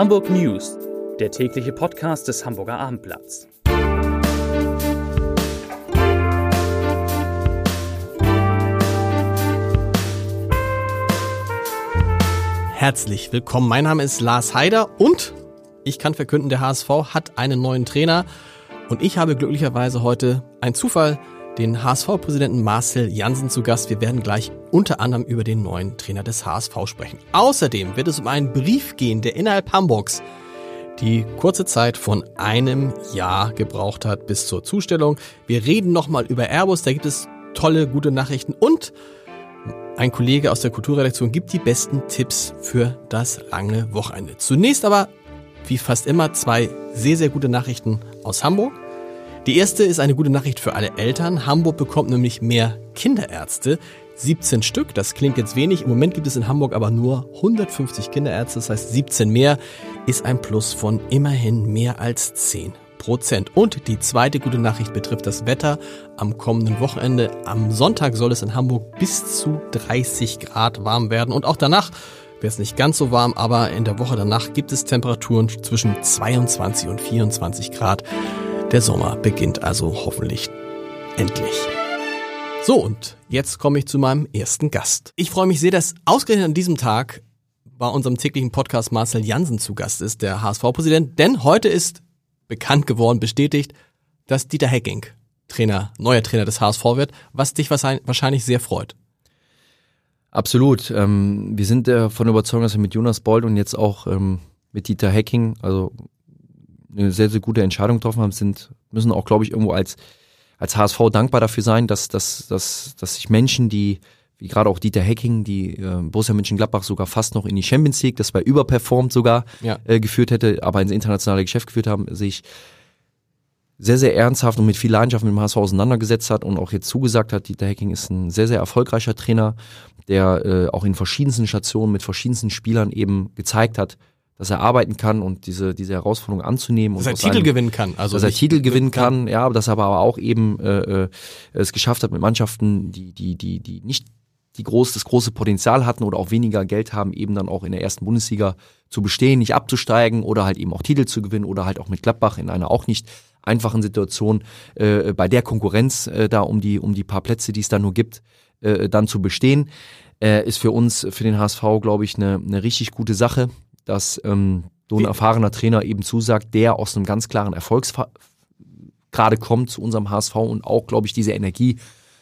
Hamburg News, der tägliche Podcast des Hamburger Abendblatts. Herzlich willkommen. Mein Name ist Lars Heider und ich kann verkünden, der HSV hat einen neuen Trainer und ich habe glücklicherweise heute einen Zufall den HSV-Präsidenten Marcel Jansen zu Gast. Wir werden gleich unter anderem über den neuen Trainer des HSV sprechen. Außerdem wird es um einen Brief gehen, der innerhalb Hamburgs die kurze Zeit von einem Jahr gebraucht hat bis zur Zustellung. Wir reden nochmal über Airbus, da gibt es tolle, gute Nachrichten und ein Kollege aus der Kulturredaktion gibt die besten Tipps für das lange Wochenende. Zunächst aber, wie fast immer, zwei sehr, sehr gute Nachrichten aus Hamburg. Die erste ist eine gute Nachricht für alle Eltern. Hamburg bekommt nämlich mehr Kinderärzte. 17 Stück, das klingt jetzt wenig. Im Moment gibt es in Hamburg aber nur 150 Kinderärzte, das heißt 17 mehr ist ein Plus von immerhin mehr als 10 Prozent. Und die zweite gute Nachricht betrifft das Wetter am kommenden Wochenende. Am Sonntag soll es in Hamburg bis zu 30 Grad warm werden und auch danach wird es nicht ganz so warm, aber in der Woche danach gibt es Temperaturen zwischen 22 und 24 Grad. Der Sommer beginnt also hoffentlich endlich. So, und jetzt komme ich zu meinem ersten Gast. Ich freue mich sehr, dass ausgerechnet an diesem Tag bei unserem täglichen Podcast Marcel Jansen zu Gast ist, der HSV-Präsident, denn heute ist bekannt geworden, bestätigt, dass Dieter Hecking Trainer, neuer Trainer des HSV wird, was dich wahrscheinlich sehr freut. Absolut. Ähm, wir sind äh, von Überzeugung, dass wir mit Jonas Bold und jetzt auch ähm, mit Dieter Hecking, also eine sehr, sehr gute Entscheidung getroffen haben, sind, müssen auch, glaube ich, irgendwo als, als HSV dankbar dafür sein, dass, dass, dass, dass sich Menschen, die, wie gerade auch Dieter Hecking, die äh, Borussia Mönchengladbach sogar fast noch in die Champions League, das war überperformt sogar, ja. äh, geführt hätte, aber ins internationale Geschäft geführt haben, sich sehr, sehr ernsthaft und mit viel Leidenschaft mit dem HSV auseinandergesetzt hat und auch jetzt zugesagt hat. Dieter Hecking ist ein sehr, sehr erfolgreicher Trainer, der äh, auch in verschiedensten Stationen mit verschiedensten Spielern eben gezeigt hat, dass er arbeiten kann und diese, diese Herausforderung anzunehmen. Dass und er Titel einem, gewinnen kann. Also dass er Titel gewinnen kann, ja, dass er aber auch eben äh, äh, es geschafft hat mit Mannschaften, die, die, die, die nicht die groß, das große Potenzial hatten oder auch weniger Geld haben, eben dann auch in der ersten Bundesliga zu bestehen, nicht abzusteigen oder halt eben auch Titel zu gewinnen oder halt auch mit Gladbach in einer auch nicht einfachen Situation äh, bei der Konkurrenz äh, da um die um die paar Plätze, die es da nur gibt, äh, dann zu bestehen, äh, ist für uns für den HSV glaube ich eine eine richtig gute Sache dass ähm, so ein erfahrener Trainer eben zusagt, der aus einem ganz klaren Erfolgsgrade kommt zu unserem HSV und auch, glaube ich, diese Energie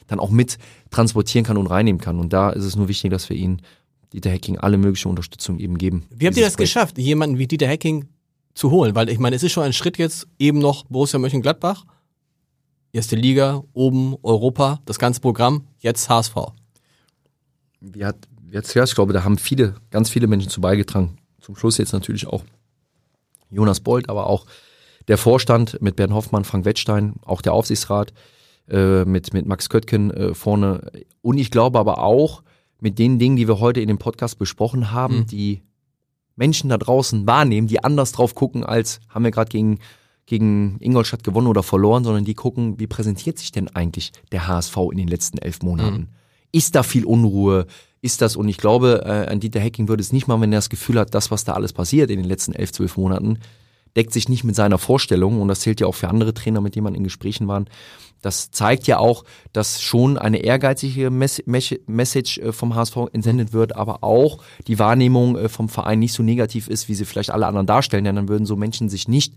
dann auch mit transportieren kann und reinnehmen kann. Und da ist es nur wichtig, dass wir ihn, Dieter Hacking, alle mögliche Unterstützung eben geben. Wie habt ihr das Projekt. geschafft, jemanden wie Dieter Hacking zu holen? Weil ich meine, es ist schon ein Schritt jetzt eben noch Borussia Mönchengladbach, erste Liga, oben Europa, das ganze Programm, jetzt HSV. Wie hat, jetzt, ja, ich glaube, da haben viele, ganz viele Menschen zu beigetragen zum Schluss jetzt natürlich auch Jonas Bold, aber auch der Vorstand mit Bernd Hoffmann, Frank Wettstein, auch der Aufsichtsrat äh, mit, mit Max Köttgen äh, vorne. Und ich glaube aber auch mit den Dingen, die wir heute in dem Podcast besprochen haben, mhm. die Menschen da draußen wahrnehmen, die anders drauf gucken, als haben wir gerade gegen, gegen Ingolstadt gewonnen oder verloren, sondern die gucken, wie präsentiert sich denn eigentlich der HSV in den letzten elf Monaten? Mhm. Ist da viel Unruhe? Ist das, und ich glaube, äh, an Dieter Hecking würde es nicht mal, wenn er das Gefühl hat, das, was da alles passiert in den letzten elf, zwölf Monaten, deckt sich nicht mit seiner Vorstellung. Und das zählt ja auch für andere Trainer, mit denen man in Gesprächen waren. Das zeigt ja auch, dass schon eine ehrgeizige Mess Message äh, vom HSV entsendet wird, aber auch die Wahrnehmung äh, vom Verein nicht so negativ ist, wie sie vielleicht alle anderen darstellen. Denn dann würden so Menschen sich nicht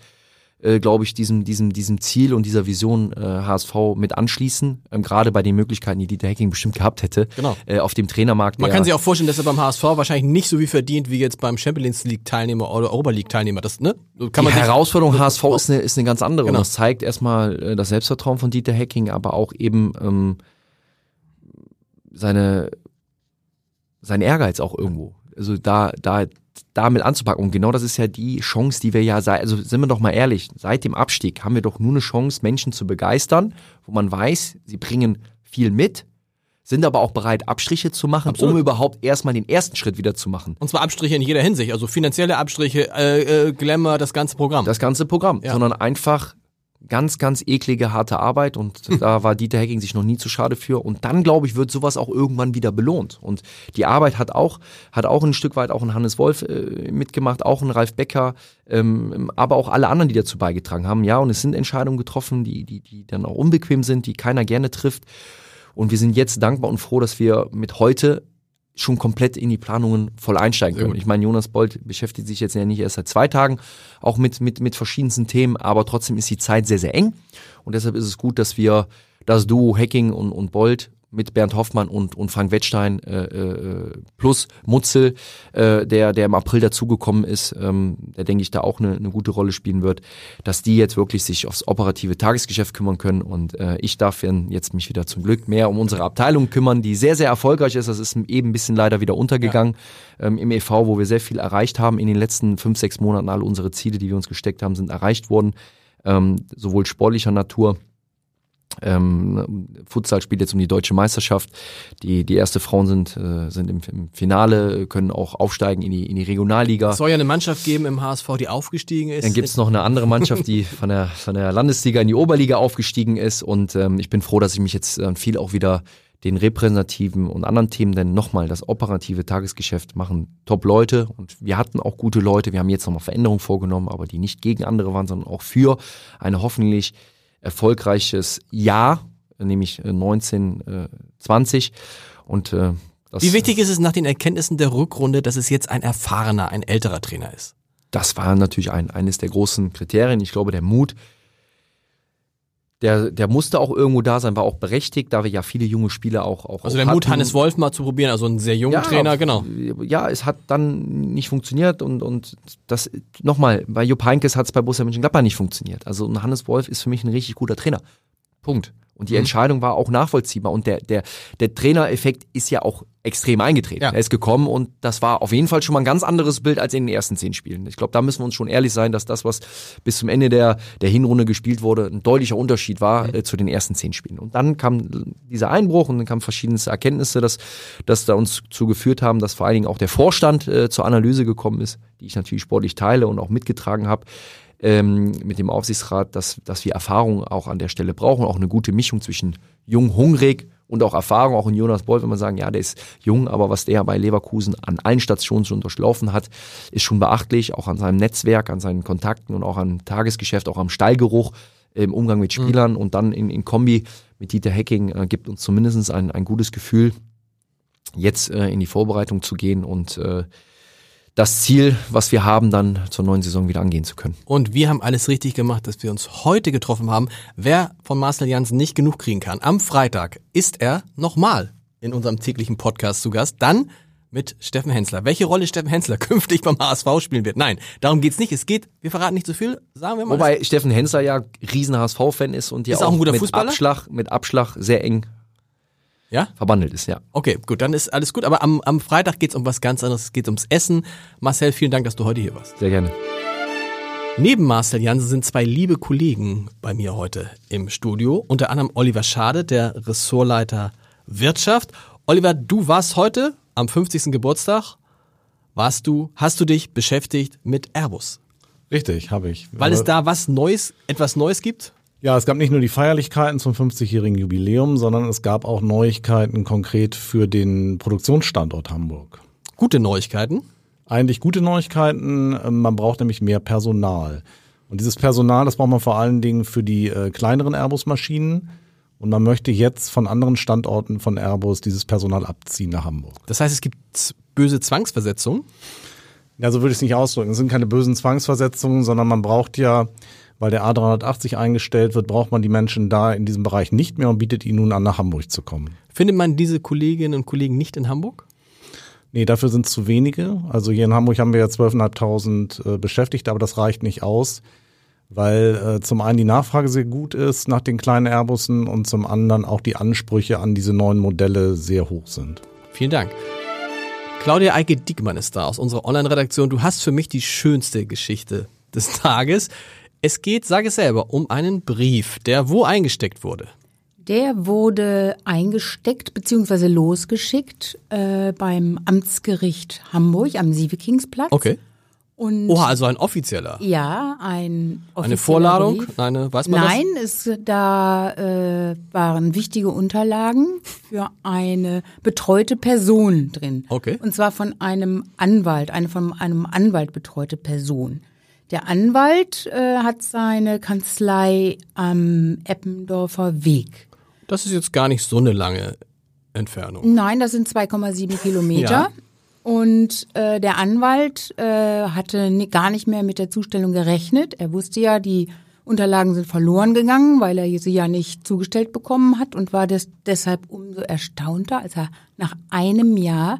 äh, glaube ich, diesem, diesem, diesem Ziel und dieser Vision äh, HSV mit anschließen. Ähm, Gerade bei den Möglichkeiten, die Dieter Hacking bestimmt gehabt hätte genau. äh, auf dem Trainermarkt. Man kann sich auch vorstellen, dass er beim HSV wahrscheinlich nicht so wie verdient wie jetzt beim Champions League Teilnehmer oder Europa League Teilnehmer. Das, ne? Kann die Herausforderung HSV ist eine, ist eine ganz andere. Genau. Und das zeigt erstmal äh, das Selbstvertrauen von Dieter Hacking, aber auch eben ähm, seine sein Ehrgeiz auch irgendwo. Also da, da damit anzupacken. Und genau das ist ja die Chance, die wir ja, also sind wir doch mal ehrlich, seit dem Abstieg haben wir doch nur eine Chance, Menschen zu begeistern, wo man weiß, sie bringen viel mit, sind aber auch bereit, Abstriche zu machen, Absolut. um überhaupt erstmal den ersten Schritt wieder zu machen. Und zwar Abstriche in jeder Hinsicht, also finanzielle Abstriche, äh, äh, Glamour, das ganze Programm. Das ganze Programm, ja. sondern einfach ganz, ganz eklige, harte Arbeit und da war Dieter Hecking sich noch nie zu schade für. Und dann, glaube ich, wird sowas auch irgendwann wieder belohnt. Und die Arbeit hat auch, hat auch ein Stück weit auch ein Hannes Wolf äh, mitgemacht, auch ein Ralf Becker, ähm, aber auch alle anderen, die dazu beigetragen haben. Ja, und es sind Entscheidungen getroffen, die, die, die dann auch unbequem sind, die keiner gerne trifft. Und wir sind jetzt dankbar und froh, dass wir mit heute schon komplett in die Planungen voll einsteigen können. Ich meine, Jonas Bolt beschäftigt sich jetzt ja nicht erst seit zwei Tagen auch mit, mit, mit verschiedensten Themen, aber trotzdem ist die Zeit sehr, sehr eng. Und deshalb ist es gut, dass wir das Duo Hacking und, und Bolt mit Bernd Hoffmann und, und Frank Wettstein äh, äh, plus Mutzel, äh, der, der im April dazugekommen ist, ähm, der denke ich da auch eine, eine gute Rolle spielen wird, dass die jetzt wirklich sich aufs operative Tagesgeschäft kümmern können und äh, ich darf jetzt mich wieder zum Glück mehr um unsere Abteilung kümmern, die sehr, sehr erfolgreich ist. Das ist eben ein bisschen leider wieder untergegangen ja. ähm, im EV, wo wir sehr viel erreicht haben in den letzten fünf, sechs Monaten. Alle unsere Ziele, die wir uns gesteckt haben, sind erreicht worden, ähm, sowohl sportlicher Natur, ähm, Futsal spielt jetzt um die deutsche Meisterschaft. Die, die erste Frauen sind, äh, sind im, im Finale, können auch aufsteigen in die, in die Regionalliga. Es soll ja eine Mannschaft geben im HSV, die aufgestiegen ist. Dann gibt es noch eine andere Mannschaft, die von der, von der Landesliga in die Oberliga aufgestiegen ist. Und ähm, ich bin froh, dass ich mich jetzt äh, viel auch wieder den repräsentativen und anderen Themen, denn nochmal das operative Tagesgeschäft machen Top-Leute und wir hatten auch gute Leute. Wir haben jetzt nochmal Veränderungen vorgenommen, aber die nicht gegen andere waren, sondern auch für eine hoffentlich erfolgreiches Jahr, nämlich 1920. Äh, Und äh, das, Wie wichtig ist es nach den Erkenntnissen der Rückrunde, dass es jetzt ein erfahrener, ein älterer Trainer ist? Das war natürlich ein, eines der großen Kriterien. Ich glaube, der Mut, der, der musste auch irgendwo da sein, war auch berechtigt, da wir ja viele junge Spieler auch auch Also der Mut, Hannes Wolf mal zu probieren, also einen sehr jungen ja, Trainer, genau. Ja, es hat dann nicht funktioniert und, und das, nochmal, bei Jupp Heynckes hat es bei Borussia Mönchengladbach nicht funktioniert. Also Hannes Wolf ist für mich ein richtig guter Trainer. Punkt. Und die mhm. Entscheidung war auch nachvollziehbar. Und der, der, der Trainereffekt ist ja auch extrem eingetreten. Ja. Er ist gekommen und das war auf jeden Fall schon mal ein ganz anderes Bild als in den ersten zehn Spielen. Ich glaube, da müssen wir uns schon ehrlich sein, dass das, was bis zum Ende der, der Hinrunde gespielt wurde, ein deutlicher Unterschied war mhm. äh, zu den ersten zehn Spielen. Und dann kam dieser Einbruch und dann kamen verschiedene Erkenntnisse, dass, dass da uns zugeführt haben, dass vor allen Dingen auch der Vorstand äh, zur Analyse gekommen ist, die ich natürlich sportlich teile und auch mitgetragen habe ähm, mit dem Aufsichtsrat, dass, dass wir Erfahrung auch an der Stelle brauchen, auch eine gute Mischung zwischen jung, hungrig und auch Erfahrung, auch in Jonas Boll, wenn man sagen, ja, der ist jung, aber was der bei Leverkusen an allen Stationen schon durchlaufen hat, ist schon beachtlich, auch an seinem Netzwerk, an seinen Kontakten und auch am Tagesgeschäft, auch am Stallgeruch im Umgang mit mhm. Spielern mhm. und dann in, in Kombi mit Dieter Hacking äh, gibt uns zumindest ein, ein gutes Gefühl, jetzt äh, in die Vorbereitung zu gehen und äh, das Ziel, was wir haben, dann zur neuen Saison wieder angehen zu können. Und wir haben alles richtig gemacht, dass wir uns heute getroffen haben. Wer von Marcel Janssen nicht genug kriegen kann, am Freitag ist er nochmal in unserem täglichen Podcast zu Gast. Dann mit Steffen Hensler. Welche Rolle Steffen Hensler künftig beim HSV spielen wird? Nein, darum geht's nicht. Es geht, wir verraten nicht zu so viel, sagen wir mal. Wobei Steffen Hensler ja riesen HSV-Fan ist und ja ist auch, auch ein guter mit Fußballer? Abschlag, mit Abschlag sehr eng ja? verwandelt ist, ja. Okay, gut, dann ist alles gut. Aber am, am Freitag geht's um was ganz anderes. Es geht ums Essen. Marcel, vielen Dank, dass du heute hier warst. Sehr gerne. Neben Marcel Jansen sind zwei liebe Kollegen bei mir heute im Studio. Unter anderem Oliver Schade, der Ressortleiter Wirtschaft. Oliver, du warst heute am 50. Geburtstag. Warst du, hast du dich beschäftigt mit Airbus? Richtig, habe ich. Weil es da was Neues, etwas Neues gibt? Ja, es gab nicht nur die Feierlichkeiten zum 50-jährigen Jubiläum, sondern es gab auch Neuigkeiten konkret für den Produktionsstandort Hamburg. Gute Neuigkeiten? Eigentlich gute Neuigkeiten. Ähm, man braucht nämlich mehr Personal. Und dieses Personal, das braucht man vor allen Dingen für die äh, kleineren Airbus-Maschinen. Und man möchte jetzt von anderen Standorten von Airbus dieses Personal abziehen nach Hamburg. Das heißt, es gibt böse Zwangsversetzungen? Ja, so würde ich es nicht ausdrücken. Es sind keine bösen Zwangsversetzungen, sondern man braucht ja weil der A380 eingestellt wird, braucht man die Menschen da in diesem Bereich nicht mehr und bietet ihnen nun an, nach Hamburg zu kommen. Findet man diese Kolleginnen und Kollegen nicht in Hamburg? Nee, dafür sind es zu wenige. Also hier in Hamburg haben wir ja 12.500 äh, Beschäftigte, aber das reicht nicht aus, weil äh, zum einen die Nachfrage sehr gut ist nach den kleinen Airbussen und zum anderen auch die Ansprüche an diese neuen Modelle sehr hoch sind. Vielen Dank. Claudia Eike Diekmann ist da aus unserer Online-Redaktion. Du hast für mich die schönste Geschichte des Tages. Es geht, sage es selber, um einen Brief, der wo eingesteckt wurde. Der wurde eingesteckt bzw. losgeschickt äh, beim Amtsgericht Hamburg am Sievekingsplatz. Okay. Und Oha, also ein offizieller. ja, ein Eine offizieller Vorladung? Brief. Eine, weiß man Nein, es, da äh, waren wichtige Unterlagen für eine betreute Person drin. Okay. Und zwar von einem Anwalt, eine von einem Anwalt betreute Person. Der Anwalt äh, hat seine Kanzlei am Eppendorfer Weg. das? Ist jetzt gar nicht so eine lange Entfernung. Nein, das sind 2,7 Kilometer. Ja. Und äh, der Anwalt äh, hatte ni- gar nicht mehr mit der Zustellung gerechnet. Er wusste ja, die Unterlagen sind verloren gegangen, weil er sie ja nicht zugestellt bekommen hat und war des, deshalb umso erstaunter, als er nach einem Jahr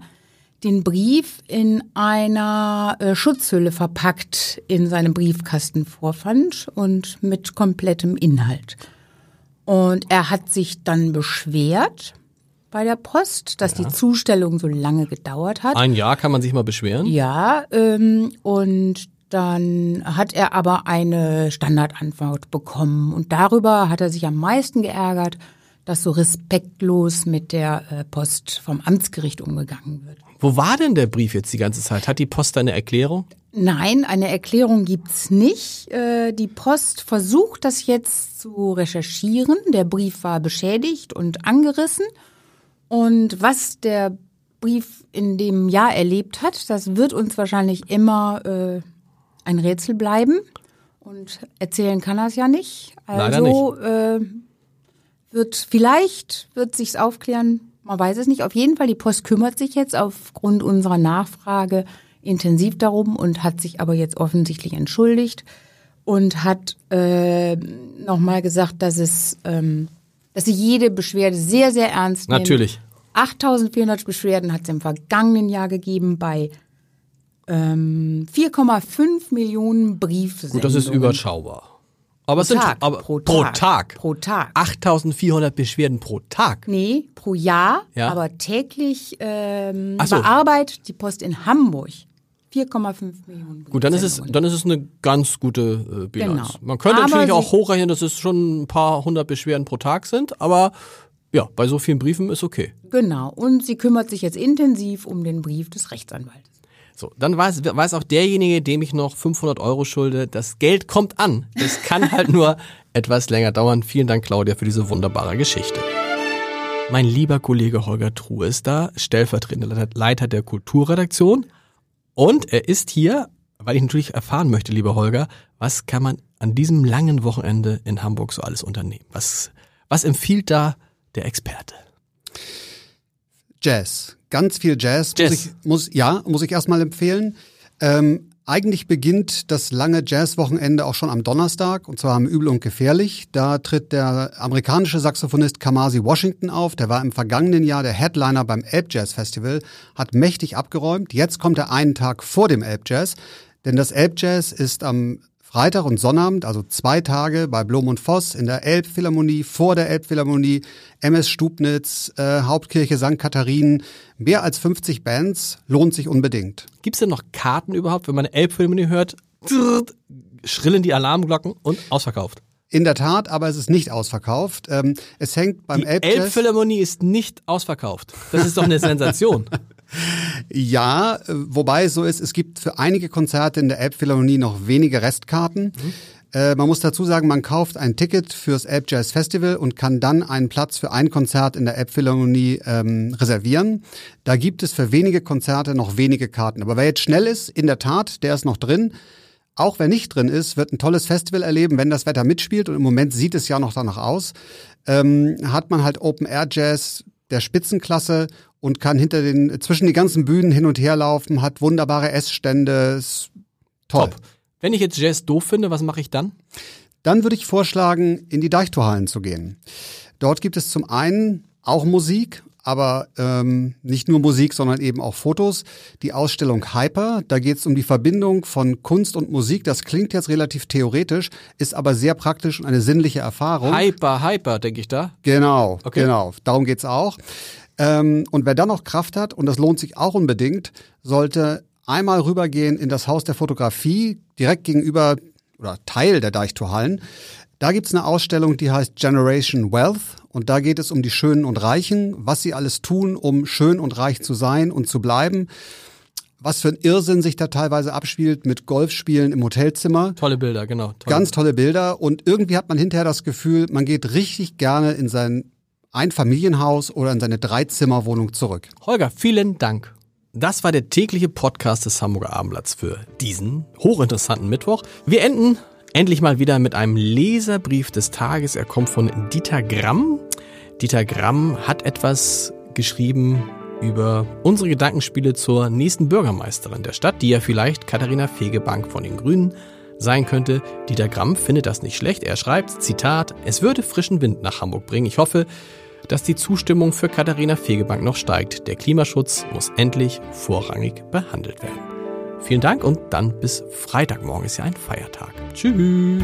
den Brief in einer äh, Schutzhülle verpackt in seinem Briefkasten vorfand und mit komplettem Inhalt. Und er hat sich dann beschwert bei der Post, dass die Zustellung so lange gedauert hat. Ein Jahr kann man sich mal beschweren. Ja, ähm, und dann hat er aber eine Standardantwort bekommen. Und darüber hat er sich am meisten geärgert, dass so respektlos mit der äh, Post vom Amtsgericht umgegangen wird. Wo war denn der Brief jetzt die ganze Zeit? Hat die Post eine Erklärung? Nein, eine Erklärung gibt's nicht. Äh, Die Post versucht das jetzt zu recherchieren. Der Brief war beschädigt und angerissen. Und was der Brief in dem Jahr erlebt hat, das wird uns wahrscheinlich immer äh, ein Rätsel bleiben. Und erzählen kann er es ja nicht. Also Äh, wird vielleicht wird sich's aufklären. Man weiß es nicht. Auf jeden Fall, die Post kümmert sich jetzt aufgrund unserer Nachfrage intensiv darum und hat sich aber jetzt offensichtlich entschuldigt und hat äh, nochmal gesagt, dass es, ähm, dass sie jede Beschwerde sehr, sehr ernst nimmt. Natürlich. 8400 Beschwerden hat es im vergangenen Jahr gegeben bei ähm, 4,5 Millionen Briefsendungen. Gut, das ist überschaubar. Aber es sind Tag, aber pro pro Tag. Tag. Pro Tag. 8400 Beschwerden pro Tag. Nee, pro Jahr, Ja. aber täglich ähm, so. bearbeitet die Post in Hamburg 4,5 Millionen Gut, dann ist es dann ist es eine ganz gute äh, Bilanz. Genau. Man könnte Aber natürlich auch hochrechnen, dass es schon ein paar hundert Beschwerden pro Tag sind, aber ja, bei so vielen Briefen ist okay. Genau, und sie kümmert sich jetzt intensiv um den Brief des Rechtsanwaltes. So, dann weiß, weiß auch derjenige, dem ich noch 500 Euro schulde, das Geld kommt an. Es kann halt nur etwas länger dauern. Vielen Dank, Claudia, für diese wunderbare Geschichte. Mein lieber Kollege Holger Truhe ist da, stellvertretender Leiter der Kulturredaktion. Und er ist hier, weil ich natürlich erfahren möchte, lieber Holger, was kann man an diesem langen Wochenende in Hamburg so alles unternehmen? Was, was empfiehlt da der Experte? Jazz. Ganz viel Jazz. Jazz. Muss ich, muss, ja, muss ich erstmal empfehlen. Ähm, eigentlich beginnt das lange Jazzwochenende auch schon am Donnerstag, und zwar am Übel und Gefährlich. Da tritt der amerikanische Saxophonist Kamasi Washington auf. Der war im vergangenen Jahr der Headliner beim Elb Jazz Festival, hat mächtig abgeräumt. Jetzt kommt er einen Tag vor dem Elb Jazz, denn das Elb Jazz ist am Freitag und Sonnabend, also zwei Tage bei Blom und Voss in der Elbphilharmonie, vor der Elbphilharmonie, MS Stubnitz, äh, Hauptkirche St. Katharinen, mehr als 50 Bands, lohnt sich unbedingt. Gibt es denn noch Karten überhaupt, wenn man eine Elbphilharmonie hört? Schrillen die Alarmglocken und ausverkauft. In der Tat, aber es ist nicht ausverkauft. Ähm, es hängt beim Die. Elbphilharmonie ist nicht ausverkauft. Das ist doch eine Sensation. Ja, äh, wobei es so ist, es gibt für einige Konzerte in der Elbphilharmonie noch wenige Restkarten. Äh, man muss dazu sagen, man kauft ein Ticket fürs Elb Jazz Festival und kann dann einen Platz für ein Konzert in der Elbphilharmonie ähm, reservieren. Da gibt es für wenige Konzerte noch wenige Karten. Aber wer jetzt schnell ist, in der Tat, der ist noch drin. Auch wer nicht drin ist, wird ein tolles Festival erleben, wenn das Wetter mitspielt. Und im Moment sieht es ja noch danach aus. Ähm, hat man halt Open Air Jazz der Spitzenklasse und kann hinter den, zwischen die ganzen Bühnen hin und her laufen, hat wunderbare Essstände. Ist toll. Top. Wenn ich jetzt Jazz doof finde, was mache ich dann? Dann würde ich vorschlagen, in die Deichtorhallen zu gehen. Dort gibt es zum einen auch Musik, aber ähm, nicht nur Musik, sondern eben auch Fotos. Die Ausstellung Hyper, da geht es um die Verbindung von Kunst und Musik. Das klingt jetzt relativ theoretisch, ist aber sehr praktisch und eine sinnliche Erfahrung. Hyper, hyper, denke ich da. Genau, Okay. genau. Darum geht's auch. Ähm, und wer dann noch Kraft hat, und das lohnt sich auch unbedingt, sollte einmal rübergehen in das Haus der Fotografie, direkt gegenüber oder Teil der Deichtorhallen. Da gibt's eine Ausstellung, die heißt Generation Wealth. Und da geht es um die Schönen und Reichen, was sie alles tun, um schön und reich zu sein und zu bleiben. was für ein Irrsinn sich da teilweise abspielt mit Golfspielen im Hotelzimmer. Tolle Bilder, genau. Tolle Ganz tolle Bilder und irgendwie hat man hinterher das Gefühl, man geht richtig gerne in sein Einfamilienhaus oder in seine Dreizimmerwohnung zurück. Holger, vielen Dank. Das war der tägliche Podcast des Hamburger Abendblatts für diesen hochinteressanten Mittwoch. Wir enden endlich mal wieder mit einem Leserbrief des Tages. Er kommt von Dieter Gramm. Dieter Gramm hat etwas geschrieben über unsere Gedankenspiele zur nächsten Bürgermeisterin der Stadt, die ja vielleicht Katharina Fegebank von den Grünen sein könnte. Dieter Gramm findet das nicht schlecht. Er schreibt, Zitat, es würde frischen Wind nach Hamburg bringen. Ich hoffe, dass die Zustimmung für Katharina Fegebank noch steigt. Der Klimaschutz muss endlich vorrangig behandelt werden. Vielen Dank und dann bis Freitagmorgen ist ja ein Feiertag. Tschüss.